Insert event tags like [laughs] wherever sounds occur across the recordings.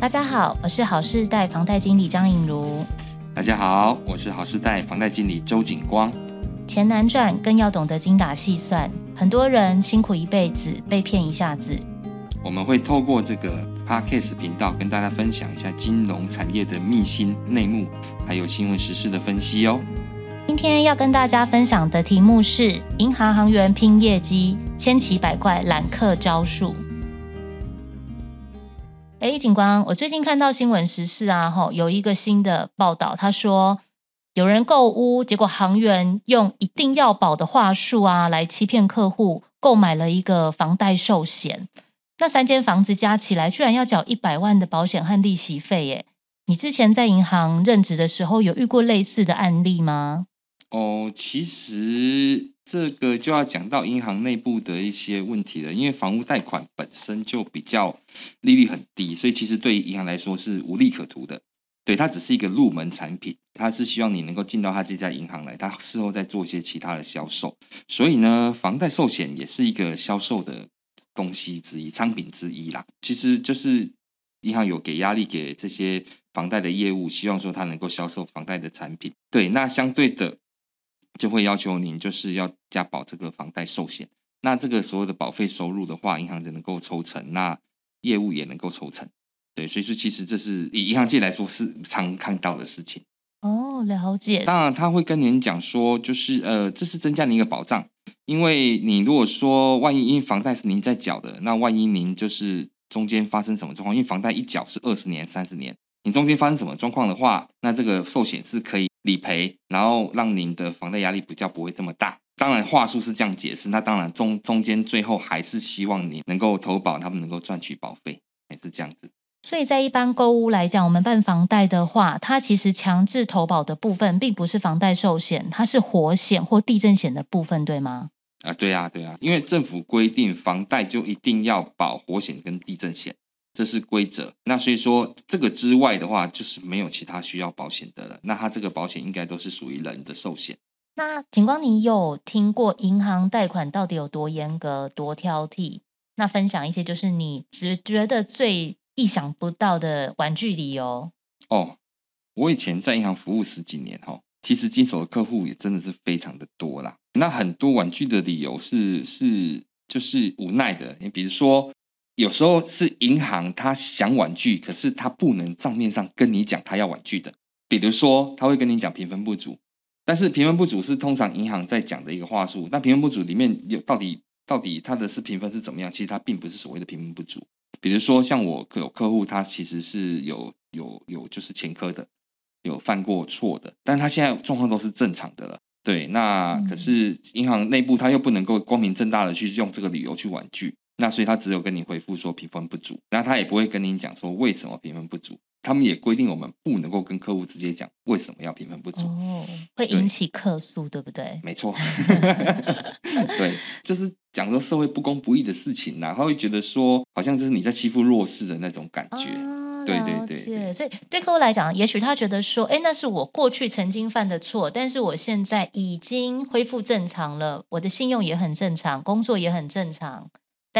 大家好，我是好世代房贷经理张颖如。大家好，我是好世代房贷经理周景光。钱难赚，更要懂得精打细算。很多人辛苦一辈子，被骗一下子。我们会透过这个 Podcast 频道跟大家分享一下金融产业的秘辛内幕，还有新闻时事的分析哦。今天要跟大家分享的题目是：银行行员拼业绩，千奇百怪揽客招数。哎，警官，我最近看到新闻时事啊，吼，有一个新的报道，他说有人购屋，结果行员用一定要保的话术啊，来欺骗客户购买了一个房贷寿险。那三间房子加起来，居然要缴一百万的保险和利息费，耶！你之前在银行任职的时候，有遇过类似的案例吗？哦，其实。这个就要讲到银行内部的一些问题了，因为房屋贷款本身就比较利率很低，所以其实对于银行来说是无利可图的。对，它只是一个入门产品，它是希望你能够进到它这家银行来，它事后再做一些其他的销售。所以呢，房贷寿险也是一个销售的东西之一，商品之一啦。其实就是银行有给压力给这些房贷的业务，希望说它能够销售房贷的产品。对，那相对的。就会要求您就是要加保这个房贷寿险，那这个所有的保费收入的话，银行就能够抽成，那业务也能够抽成，对，所以说其实这是以银行界来说是常看到的事情。哦，了解。当然他会跟您讲说，就是呃，这是增加您一个保障，因为你如果说万一因为房贷是您在缴的，那万一您就是中间发生什么状况，因为房贷一缴是二十年、三十年，你中间发生什么状况的话，那这个寿险是可以。理赔，然后让您的房贷压力比较不会这么大。当然话术是这样解释，那当然中中间最后还是希望你能够投保，他们能够赚取保费，也是这样子。所以在一般购物来讲，我们办房贷的话，它其实强制投保的部分并不是房贷寿险，它是火险或地震险的部分，对吗？啊，对啊，对啊，因为政府规定房贷就一定要保火险跟地震险。这是规则，那所以说这个之外的话，就是没有其他需要保险的了。那它这个保险应该都是属于人的寿险。那警官，你有听过银行贷款到底有多严格、多挑剔？那分享一些就是你只觉得最意想不到的玩具理由。哦，我以前在银行服务十几年哈，其实经手的客户也真的是非常的多啦。那很多玩具的理由是是就是无奈的，你比如说。有时候是银行他想婉拒，可是他不能账面上跟你讲他要婉拒的。比如说，他会跟你讲评分不足，但是评分不足是通常银行在讲的一个话术。那评分不足里面有到底到底他的是评分是怎么样？其实他并不是所谓的评分不足。比如说，像我有客户，他其实是有有有就是前科的，有犯过错的，但他现在状况都是正常的了。对，那可是银行内部他又不能够光明正大的去用这个理由去婉拒。那所以他只有跟你回复说评分不足，那他也不会跟你讲说为什么评分不足。他们也规定我们不能够跟客户直接讲为什么要评分不足，哦，会引起客诉，对不对？没错，[laughs] 对，就是讲说社会不公不义的事情，然后会觉得说好像就是你在欺负弱势的那种感觉。哦、对对对，对，所以对客户来讲，也许他觉得说，哎，那是我过去曾经犯的错，但是我现在已经恢复正常了，我的信用也很正常，工作也很正常。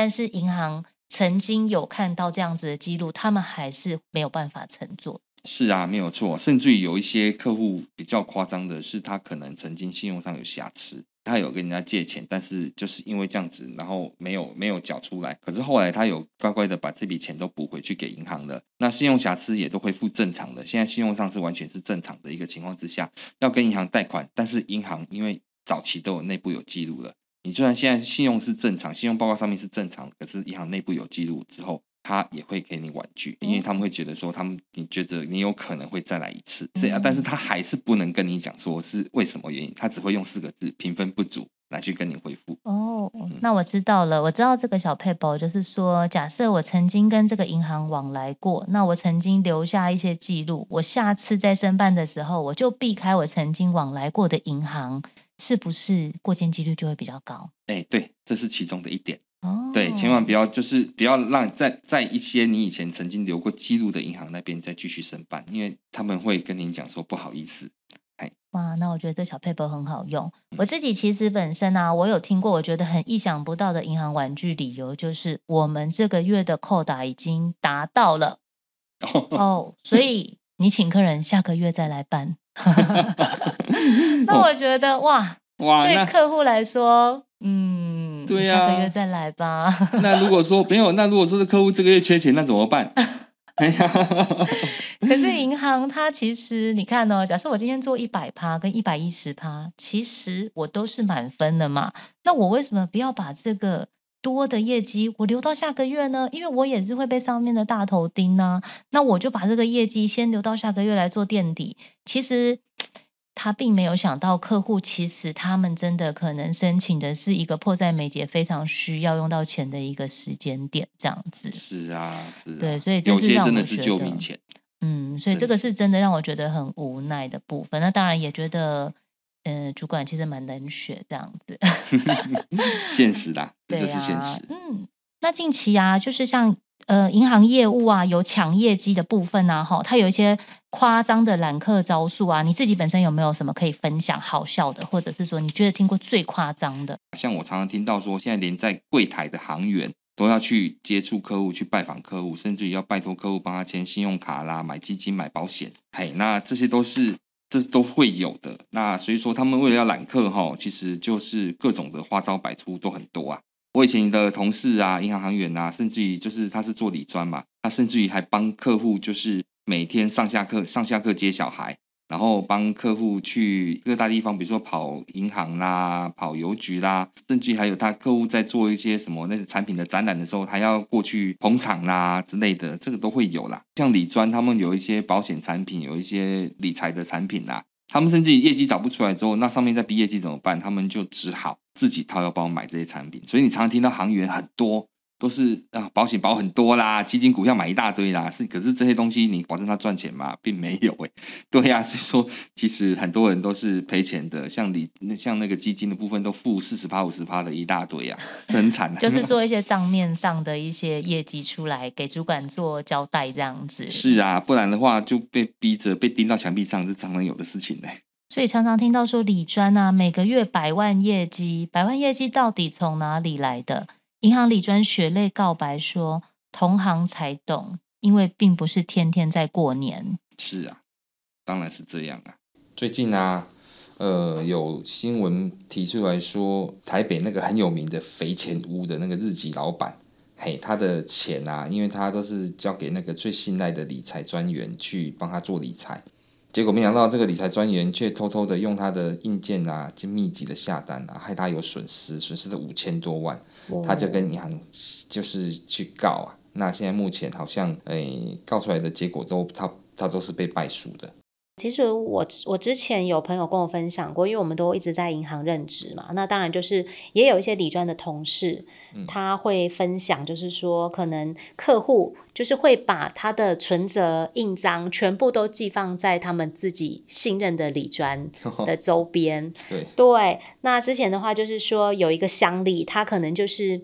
但是银行曾经有看到这样子的记录，他们还是没有办法承做。是啊，没有错。甚至于有一些客户比较夸张的是，他可能曾经信用上有瑕疵，他有跟人家借钱，但是就是因为这样子，然后没有没有缴出来。可是后来他有乖乖的把这笔钱都补回去给银行了，那信用瑕疵也都恢复正常的。现在信用上是完全是正常的一个情况之下，要跟银行贷款，但是银行因为早期都有内部有记录了。你就算现在信用是正常，信用报告上面是正常，可是银行内部有记录之后，他也会给你婉拒，因为他们会觉得说，他们你觉得你有可能会再来一次，是啊，但是他还是不能跟你讲说是为什么原因，他只会用四个字：评分不足。来去跟你回复。哦，那我知道了，我知道这个小撇步就是说，假设我曾经跟这个银行往来过，那我曾经留下一些记录，我下次在申办的时候，我就避开我曾经往来过的银行，是不是过件几率就会比较高？哎，对，这是其中的一点。哦，对，千万不要就是不要让在在一些你以前曾经留过记录的银行那边再继续申办，因为他们会跟您讲说不好意思。哇，那我觉得这小 paper 很好用。我自己其实本身啊，我有听过，我觉得很意想不到的银行玩具理由，就是我们这个月的扣打已经达到了哦，所以你请客人下个月再来办。[laughs] 那我觉得哇哇，对客户来说，嗯，对呀，下个月再来吧。那如果说没有，那如果说是客户这个月缺钱，那怎么办？哎呀，[laughs] 可是银行它其实你看哦，假设我今天做一百趴跟一百一十趴，其实我都是满分的嘛。那我为什么不要把这个多的业绩我留到下个月呢？因为我也是会被上面的大头盯啊。那我就把这个业绩先留到下个月来做垫底。其实。他并没有想到，客户其实他们真的可能申请的是一个迫在眉睫、非常需要用到钱的一个时间点，这样子。是啊，是啊。对，所以有些真的是救命钱。嗯，所以这个是真的让我觉得很无奈的部分。那当然也觉得，嗯、呃，主管其实蛮冷血这样子。[laughs] 现实啦，这就是现实。嗯，那近期啊，就是像。呃，银行业务啊，有抢业绩的部分啊，哈，它有一些夸张的揽客招数啊。你自己本身有没有什么可以分享好笑的，或者是说你觉得听过最夸张的？像我常常听到说，现在连在柜台的行员都要去接触客户、去拜访客户，甚至于要拜托客户帮他签信用卡啦、买基金、买保险。嘿，那这些都是这都会有的。那所以说，他们为了要揽客哈，其实就是各种的花招百出都很多啊。我以前的同事啊，银行行员啊，甚至于就是他是做理专嘛，他甚至于还帮客户就是每天上下课、上下课接小孩，然后帮客户去各大地方，比如说跑银行啦、跑邮局啦，甚至还有他客户在做一些什么那些产品的展览的时候，他要过去捧场啦之类的，这个都会有啦。像理专他们有一些保险产品，有一些理财的产品啦。他们甚至业绩找不出来之后，那上面在逼业绩怎么办？他们就只好自己掏腰包买这些产品。所以你常常听到行员很多都是啊，保险保很多啦，基金股票买一大堆啦。是，可是这些东西你保证它赚钱吗？并没有诶。[laughs] 对呀、啊，所以说其实很多人都是赔钱的。像你那像那个基金的部分都负四十趴、五十趴的一大堆啊，[laughs] 真惨。就是做一些账面上的一些业绩出来给主管做交代这样子。是啊，不然的话就被逼着被钉到墙壁上，是常常有的事情呢。所以常常听到说理专啊，每个月百万业绩，百万业绩到底从哪里来的？银行理专血泪告白说，同行才懂，因为并不是天天在过年。是啊，当然是这样啊。最近啊，呃，有新闻提出来说，台北那个很有名的肥钱屋的那个日籍老板，嘿，他的钱啊，因为他都是交给那个最信赖的理财专员去帮他做理财。结果没想到，这个理财专员却偷偷的用他的硬件啊，就密集的下单啊，害他有损失，损失了五千多万。他就跟银行就是去告啊。那现在目前好像，诶，告出来的结果都他他都是被败诉的。其实我我之前有朋友跟我分享过，因为我们都一直在银行任职嘛，那当然就是也有一些理专的同事，他会分享，就是说可能客户就是会把他的存折印章全部都寄放在他们自己信任的理专 [laughs] 的周边。对对，那之前的话就是说有一个乡里，他可能就是。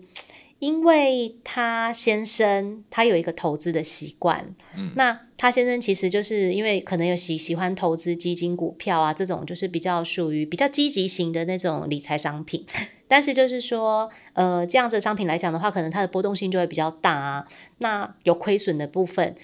因为他先生他有一个投资的习惯，嗯，那他先生其实就是因为可能有喜喜欢投资基金、股票啊这种，就是比较属于比较积极型的那种理财商品。[laughs] 但是就是说，呃，这样子的商品来讲的话，可能它的波动性就会比较大啊。那有亏损的部分，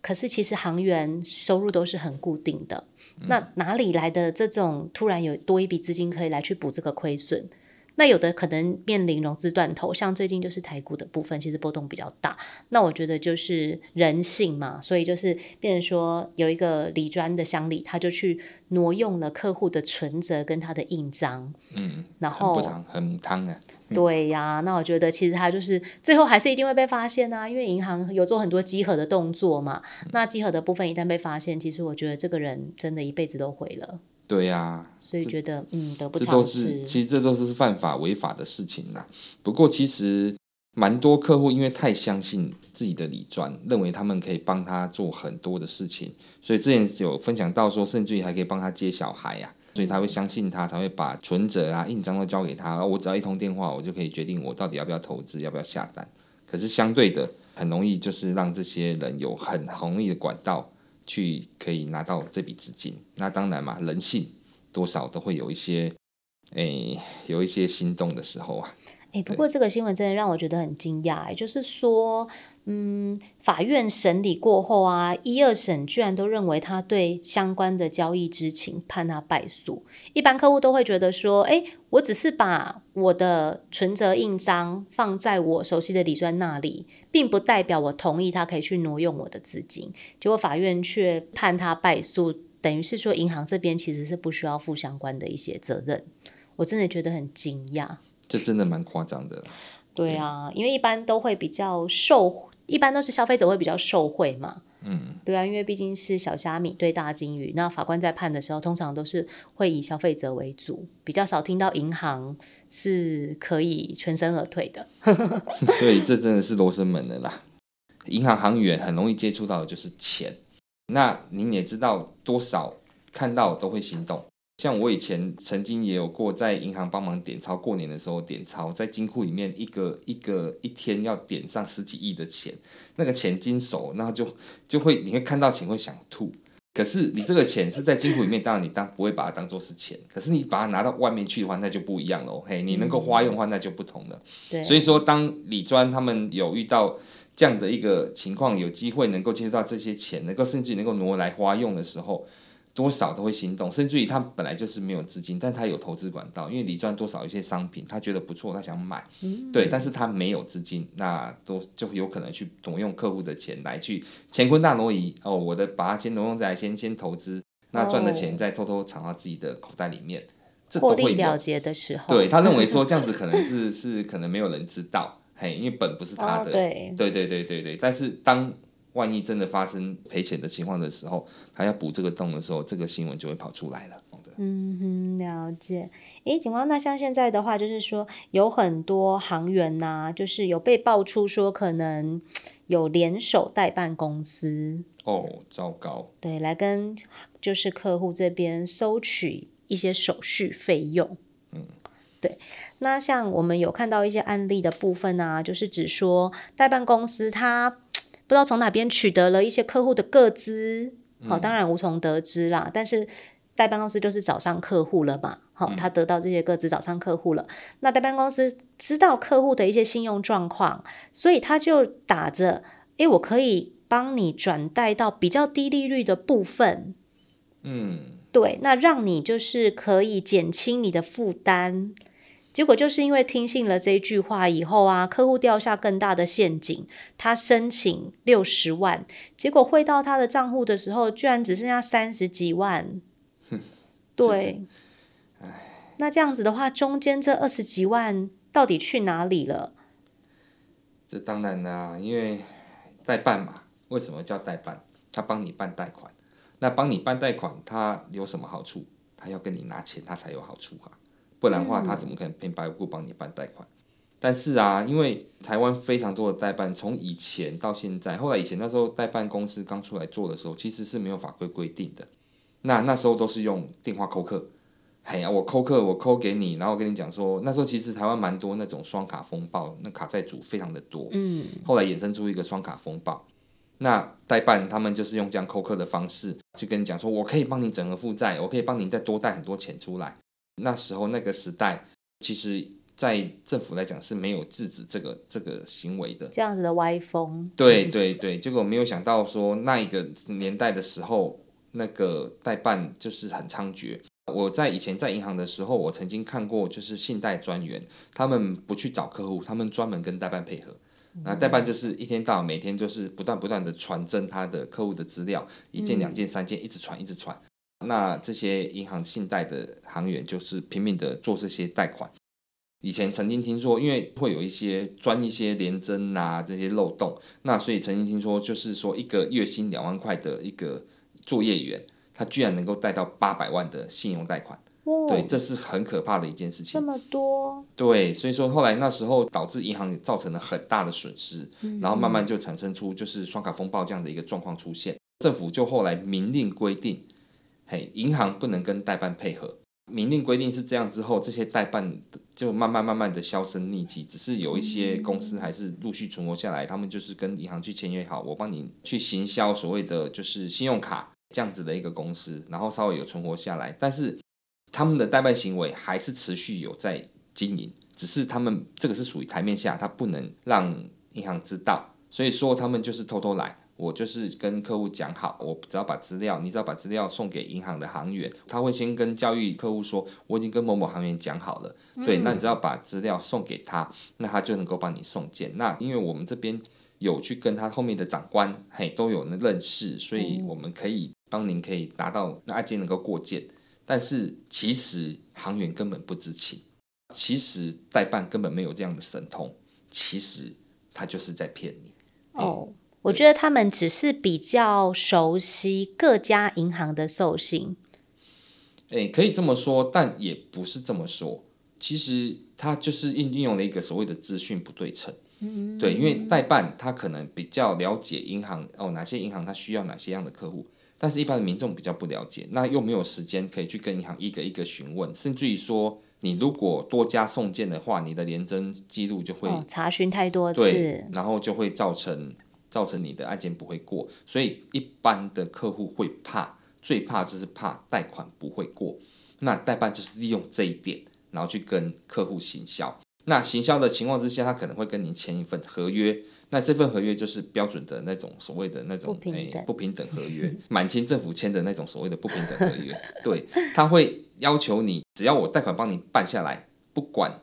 可是其实行员收入都是很固定的，嗯，那哪里来的这种突然有多一笔资金可以来去补这个亏损？那有的可能面临融资断头，像最近就是台股的部分，其实波动比较大。那我觉得就是人性嘛，所以就是变成说有一个理专的乡里，他就去挪用了客户的存折跟他的印章，嗯，然后很不，很汤啊。对呀、啊，那我觉得其实他就是最后还是一定会被发现啊，因为银行有做很多稽核的动作嘛。那稽核的部分一旦被发现，其实我觉得这个人真的一辈子都毁了。对呀、啊。所以觉得嗯得不偿失。这都是其实这都是犯法违法的事情啦。不过其实蛮多客户因为太相信自己的理专，认为他们可以帮他做很多的事情，所以之前有分享到说，甚至于还可以帮他接小孩呀、啊，所以他会相信他，才会把存折啊、印章都交给他。我只要一通电话，我就可以决定我到底要不要投资，要不要下单。可是相对的，很容易就是让这些人有很容易的管道去可以拿到这笔资金。那当然嘛，人性多少都会有一些，诶，有一些心动的时候啊。哎，不过这个新闻真的让我觉得很惊讶，哎，就是说，嗯，法院审理过后啊，一二审居然都认为他对相关的交易知情，判他败诉。一般客户都会觉得说，哎，我只是把我的存折印章放在我熟悉的理专那里，并不代表我同意他可以去挪用我的资金。结果法院却判他败诉，等于是说银行这边其实是不需要负相关的一些责任。我真的觉得很惊讶。这真的蛮夸张的。对啊，因为一般都会比较受，一般都是消费者会比较受惠嘛。嗯，对啊，因为毕竟是小虾米对大金鱼，那法官在判的时候，通常都是会以消费者为主，比较少听到银行是可以全身而退的。[laughs] [laughs] 所以这真的是罗生门的啦。银行行员很容易接触到的就是钱，那您也知道多少看到都会心动。像我以前曾经也有过在银行帮忙点钞，过年的时候点钞，在金库里面一个一个一天要点上十几亿的钱，那个钱经手，然后就就会你会看到钱会想吐。可是你这个钱是在金库里面，当然你当不会把它当做是钱，可是你把它拿到外面去的话，那就不一样了。嘿，你能够花用的话，那就不同了。对，所以说当李专他们有遇到这样的一个情况，有机会能够接触到这些钱，能够甚至能够挪来花用的时候。多少都会心动，甚至于他本来就是没有资金，但他有投资管道，因为理专多少一些商品，他觉得不错，他想买，嗯、对，但是他没有资金，那都就有可能去挪用客户的钱来去乾坤大挪移哦，我的把它先挪用在先先投资，那赚的钱再偷偷藏到自己的口袋里面，这都会了结的时候，[laughs] 对他认为说这样子可能是是可能没有人知道，嘿，因为本不是他的，对对对对对，但是当。万一真的发生赔钱的情况的时候，他要补这个洞的时候，这个新闻就会跑出来了。嗯哼，了解。诶，警官，那像现在的话，就是说有很多行员呐、啊，就是有被爆出说可能有联手代办公司。哦，糟糕。对，来跟就是客户这边收取一些手续费用。嗯，对。那像我们有看到一些案例的部分啊，就是指说代办公司他。不知道从哪边取得了一些客户的个资，好，当然无从得知啦。嗯、但是代办公司就是找上客户了嘛，好，他得到这些个资，找上客户了。嗯、那代办公司知道客户的一些信用状况，所以他就打着，诶，我可以帮你转贷到比较低利率的部分，嗯，对，那让你就是可以减轻你的负担。结果就是因为听信了这句话以后啊，客户掉下更大的陷阱。他申请六十万，结果汇到他的账户的时候，居然只剩下三十几万。[laughs] 对，那这样子的话，中间这二十几万到底去哪里了？这当然啦，因为代办嘛。为什么叫代办？他帮你办贷款，那帮你办贷款，他有什么好处？他要跟你拿钱，他才有好处啊。不然的话，他怎么可能平白无故帮你办贷款？嗯、但是啊，因为台湾非常多的代办，从以前到现在，后来以前那时候代办公司刚出来做的时候，其实是没有法规规定的。那那时候都是用电话扣客，嘿呀，我扣客，我扣给你，然后我跟你讲说，那时候其实台湾蛮多那种双卡风暴，那卡债主非常的多。嗯。后来衍生出一个双卡风暴，那代办他们就是用这样扣客的方式去跟你讲说，我可以帮你整合负债，我可以帮你再多贷很多钱出来。那时候那个时代，其实，在政府来讲是没有制止这个这个行为的。这样子的歪风。对对对，结果没有想到说那一个年代的时候，那个代办就是很猖獗。我在以前在银行的时候，我曾经看过，就是信贷专员，他们不去找客户，他们专门跟代办配合。那代办就是一天到晚每天就是不断不断的传真他的客户的资料，一件两件三件，一直传一直传。那这些银行信贷的行员就是拼命的做这些贷款。以前曾经听说，因为会有一些钻一些联征啊这些漏洞，那所以曾经听说，就是说一个月薪两万块的一个作业员，他居然能够贷到八百万的信用贷款。哦、对，这是很可怕的一件事情。这么多，对，所以说后来那时候导致银行也造成了很大的损失，嗯、然后慢慢就产生出就是双卡风暴这样的一个状况出现。政府就后来明令规定，嘿，银行不能跟代办配合。明令规定是这样之后，这些代办就慢慢慢慢的销声匿迹，只是有一些公司还是陆续存活下来，他们就是跟银行去签约好，我帮你去行销所谓的就是信用卡这样子的一个公司，然后稍微有存活下来，但是他们的代办行为还是持续有在经营，只是他们这个是属于台面下，他不能让银行知道，所以说他们就是偷偷来。我就是跟客户讲好，我只要把资料，你只要把资料送给银行的行员，他会先跟教育客户说，我已经跟某某行员讲好了，对，那你只要把资料送给他，那他就能够帮你送件。那因为我们这边有去跟他后面的长官，嘿，都有认识，所以我们可以帮您可以达到那案件能够过件。但是其实行员根本不知情，其实代办根本没有这样的神通，其实他就是在骗你哦。我觉得他们只是比较熟悉各家银行的授信，诶，可以这么说，但也不是这么说。其实它就是运运用了一个所谓的资讯不对称。嗯，对，因为代办他可能比较了解银行哦，哪些银行他需要哪些样的客户，但是一般的民众比较不了解，那又没有时间可以去跟银行一个一个询问，甚至于说你如果多加送件的话，你的联征记录就会、哦、查询太多次，然后就会造成。造成你的案件不会过，所以一般的客户会怕，最怕就是怕贷款不会过。那代办就是利用这一点，然后去跟客户行销。那行销的情况之下，他可能会跟您签一份合约。那这份合约就是标准的那种所谓的那种不平等、哎、不平等合约，[laughs] 满清政府签的那种所谓的不平等合约。对，他会要求你，只要我贷款帮你办下来，不管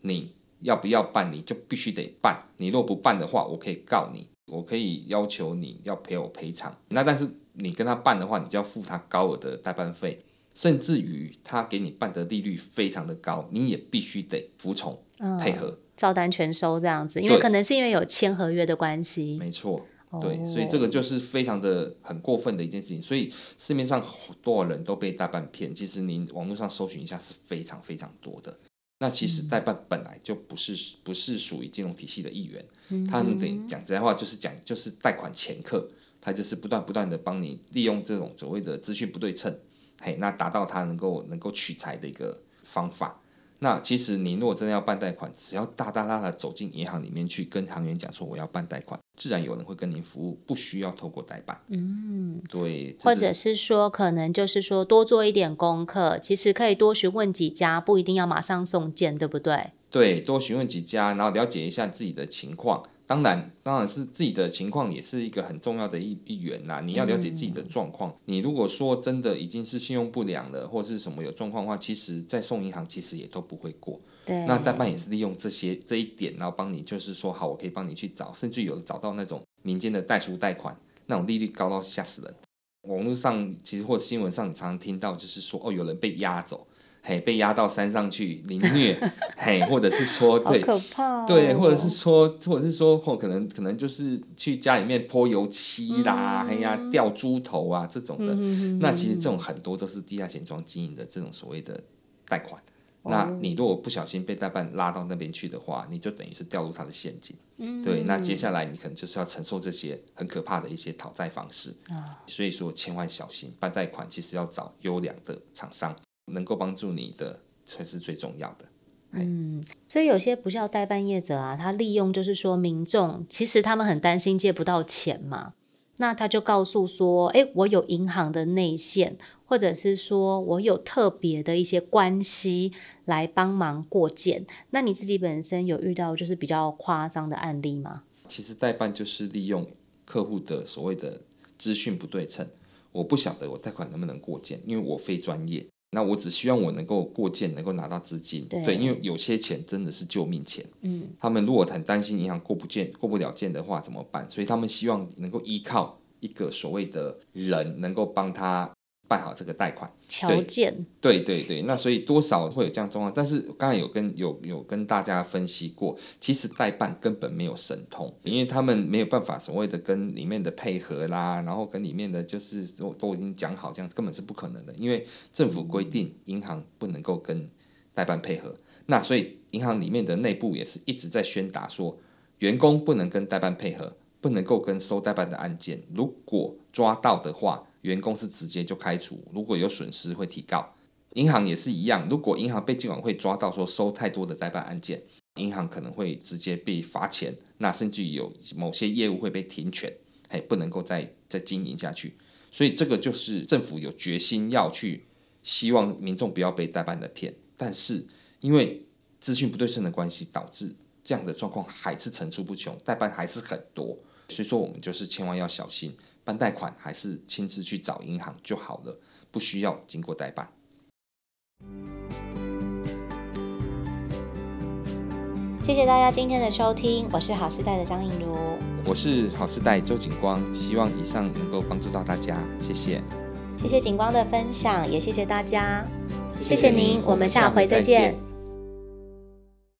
你要不要办，你就必须得办。你若不办的话，我可以告你。我可以要求你要赔我赔偿，那但是你跟他办的话，你就要付他高额的代办费，甚至于他给你办的利率非常的高，你也必须得服从配合，嗯，照单全收这样子，因为可能是因为有签合约的关系。没错，对，所以这个就是非常的很过分的一件事情，所以市面上多少人都被代办骗，其实您网络上搜寻一下是非常非常多的。那其实代办本来就不是不是属于金融体系的一员，嗯、他们得讲实在话，就是讲就是贷款掮客，他就是不断不断的帮你利用这种所谓的资讯不对称，嘿，那达到他能够能够取财的一个方法。那其实你如果真的要办贷款，只要大大大的走进银行里面去跟行员讲说我要办贷款，自然有人会跟您服务，不需要透过代办。嗯，对，或者是说可能就是说多做一点功课，其实可以多询问几家，不一定要马上送件，对不对？对，多询问几家，然后了解一下自己的情况。当然，当然是自己的情况也是一个很重要的一一员啦。你要了解自己的状况。嗯、你如果说真的已经是信用不良了，或是什么有状况的话，其实再送银行其实也都不会过。对，那代办也是利用这些这一点，然后帮你就是说好，我可以帮你去找，甚至有的找到那种民间的代书贷款，那种利率高到吓死人。网络上其实或者新闻上你常常听到，就是说哦，有人被押走。嘿，被押到山上去凌虐，[laughs] 嘿，或者是说，对，可怕、哦，对，或者是说，或者是说，或可能可能就是去家里面泼油漆啦，哎、嗯、呀，掉猪头啊这种的、嗯，那其实这种很多都是地下钱庄经营的这种所谓的贷款、哦。那你如果不小心被代办拉到那边去的话，你就等于是掉入他的陷阱。嗯，对，那接下来你可能就是要承受这些很可怕的一些讨债方式啊。所以说，千万小心办贷款，其实要找优良的厂商。能够帮助你的才是最重要的。嗯，所以有些不肖代办业者啊，他利用就是说民众其实他们很担心借不到钱嘛，那他就告诉说，哎，我有银行的内线，或者是说我有特别的一些关系来帮忙过件。那你自己本身有遇到就是比较夸张的案例吗？其实代办就是利用客户的所谓的资讯不对称，我不晓得我贷款能不能过件，因为我非专业。那我只希望我能够过件，能够拿到资金。对，因为有些钱真的是救命钱。嗯，他们如果很担心银行过不件、过不了件的话怎么办？所以他们希望能够依靠一个所谓的人，能够帮他办好这个贷款条件。对对对，那所以多少会有这样状况，但是刚才有跟有有跟大家分析过，其实代办根本没有神通，因为他们没有办法所谓的跟里面的配合啦，然后跟里面的就是都都已经讲好这样，根本是不可能的，因为政府规定银行不能够跟代办配合，那所以银行里面的内部也是一直在宣达说，员工不能跟代办配合，不能够跟收代办的案件，如果抓到的话。员工是直接就开除，如果有损失会提告。银行也是一样，如果银行被金管会抓到说收太多的代办案件，银行可能会直接被罚钱，那甚至有某些业务会被停权，还不能够再再经营下去。所以这个就是政府有决心要去，希望民众不要被代办的骗，但是因为资讯不对称的关系，导致这样的状况还是层出不穷，代办还是很多。所以说我们就是千万要小心。办贷款还是亲自去找银行就好了，不需要经过代办。谢谢大家今天的收听，我是好时代的张映如，我是好时代周景光，希望以上能够帮助到大家，谢谢。谢谢景光的分享，也谢谢大家，谢谢您，我们下回再见。